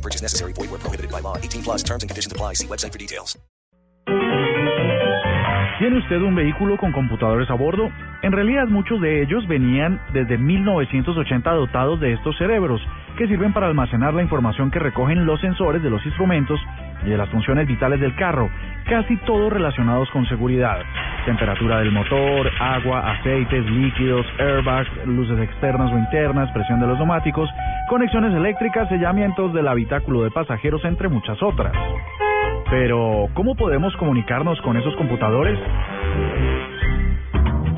Purchase necessary. Void where prohibited by law. 18 plus terms and conditions apply. See website for details. ¿Tiene usted un vehículo con computadores a bordo? En realidad muchos de ellos venían desde 1980 dotados de estos cerebros, que sirven para almacenar la información que recogen los sensores de los instrumentos y de las funciones vitales del carro, casi todos relacionados con seguridad. Temperatura del motor, agua, aceites, líquidos, airbags, luces externas o internas, presión de los neumáticos, conexiones eléctricas, sellamientos del habitáculo de pasajeros, entre muchas otras. Pero, ¿cómo podemos comunicarnos con esos computadores?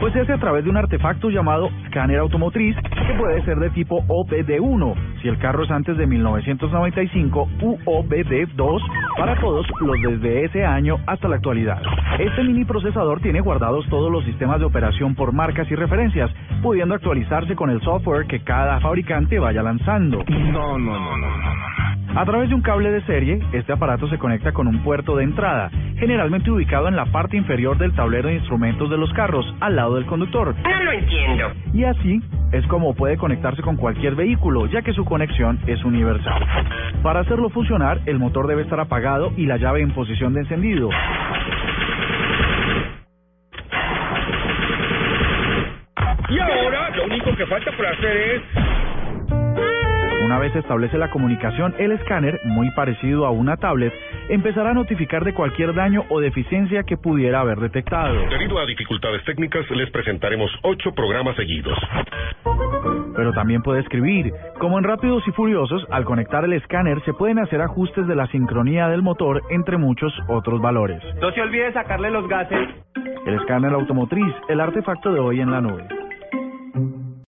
Pues se hace a través de un artefacto llamado escáner automotriz que puede ser de tipo OBD1 si el carro es antes de 1995 u OBD2 para todos los desde ese año hasta la actualidad. Este mini procesador tiene guardados todos los sistemas de operación por marcas y referencias, pudiendo actualizarse con el software que cada fabricante vaya lanzando. No, no, no, no. A través de un cable de serie, este aparato se conecta con un puerto de entrada, generalmente ubicado en la parte inferior del tablero de instrumentos de los carros, al lado del conductor. No lo entiendo. Y así es como puede conectarse con cualquier vehículo, ya que su conexión es universal. Para hacerlo funcionar, el motor debe estar apagado y la llave en posición de encendido. Y ahora lo único que falta por hacer es... Una vez se establece la comunicación, el escáner, muy parecido a una tablet, empezará a notificar de cualquier daño o deficiencia que pudiera haber detectado. Debido a dificultades técnicas, les presentaremos ocho programas seguidos. Pero también puede escribir. Como en Rápidos y Furiosos, al conectar el escáner se pueden hacer ajustes de la sincronía del motor, entre muchos otros valores. No se olvide sacarle los gases. El escáner automotriz, el artefacto de hoy en la nube.